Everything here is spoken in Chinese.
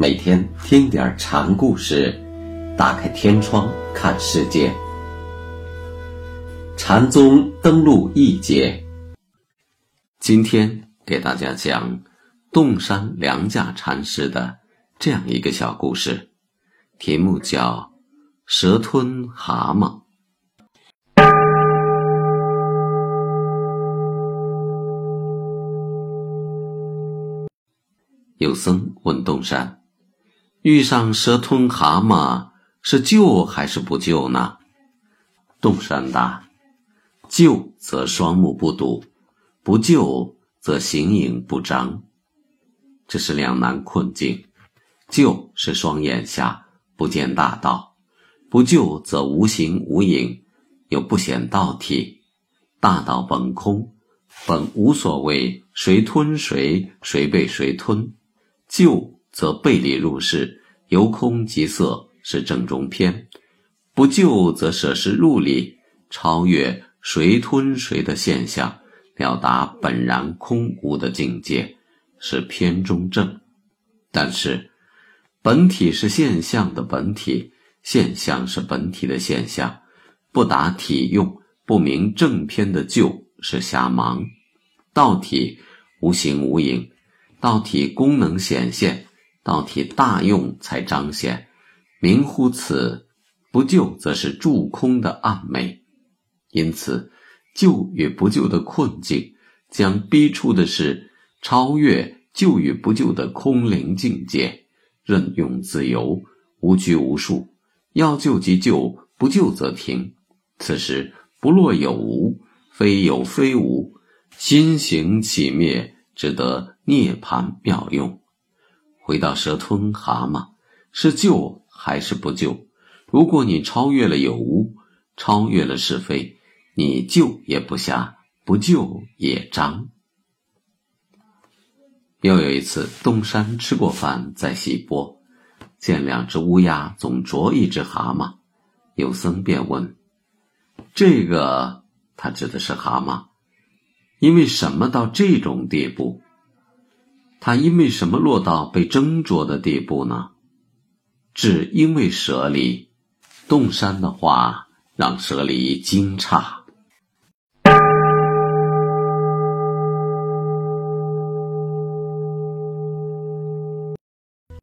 每天听点禅故事，打开天窗看世界。禅宗登陆一节，今天给大家讲洞山良价禅师的这样一个小故事，题目叫《蛇吞蛤蟆》。有僧问洞山：“遇上蛇吞蛤蟆，是救还是不救呢？”洞山答：“救则双目不睹，不救则形影不张。这是两难困境。救是双眼下不见大道，不救则无形无影，又不显道体。大道本空，本无所谓谁吞谁，谁被谁吞。”救则背离入世，由空即色是正中偏；不救则舍失入理，超越谁吞谁的现象，了达本然空无的境界，是偏中正。但是，本体是现象的本体，现象是本体的现象，不达体用，不明正偏的救是瞎忙。道体无形无影。道体功能显现，道体大用才彰显，明乎此。不救则是住空的暗昧，因此救与不救的困境，将逼出的是超越救与不救的空灵境界，任用自由，无拘无束。要救即救，不救则停。此时不落有无，非有非无，心行起灭。只得涅盘妙用，回到蛇吞蛤蟆，是救还是不救？如果你超越了有无，超越了是非，你救也不瞎，不救也张。又有一次，东山吃过饭在洗钵，见两只乌鸦总啄一只蛤蟆，有僧便问：“这个，他指的是蛤蟆。”因为什么到这种地步？他因为什么落到被斟酌的地步呢？只因为舍利。洞山的话让舍利惊诧。